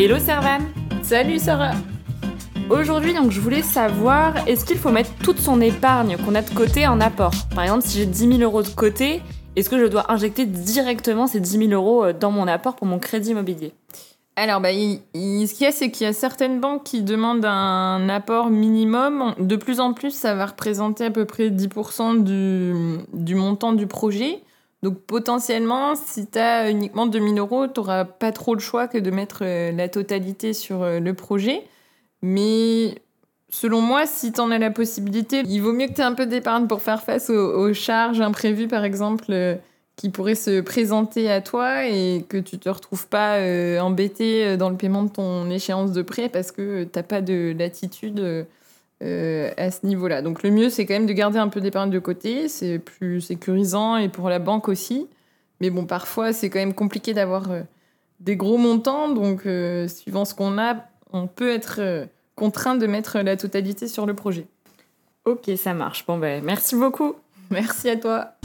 Hello Servan Salut Sarah Aujourd'hui, donc, je voulais savoir, est-ce qu'il faut mettre toute son épargne qu'on a de côté en apport? Par exemple, si j'ai 10 000 euros de côté, est-ce que je dois injecter directement ces 10 000 euros euh, dans mon apport pour mon crédit immobilier? Alors, bah, il- il- ce qu'il y a, c'est qu'il y a certaines banques qui demandent un apport minimum. De plus en plus, ça va représenter à peu près 10% du, du montant du projet. Donc, potentiellement, si tu as uniquement 2000 euros, tu n'auras pas trop le choix que de mettre euh, la totalité sur euh, le projet. Mais selon moi, si tu en as la possibilité, il vaut mieux que tu aies un peu d'épargne pour faire face aux, charges imprévues, par exemple, euh, qui pourraient se présenter à toi et que tu te retrouves pas embêté dans le paiement de ton échéance de prêt parce que tu n'as pas de latitude euh, à ce niveau-là. Donc le mieux, c'est quand même de garder un peu d'épargne de côté. C'est plus sécurisant et pour la banque aussi. Mais bon, parfois, c'est quand même compliqué d'avoir euh, des gros montants. Donc, euh, suivant ce qu'on a, on peut être contraint de mettre la totalité sur le projet. Ok, ça marche. Bon, ben, merci beaucoup. Merci à toi.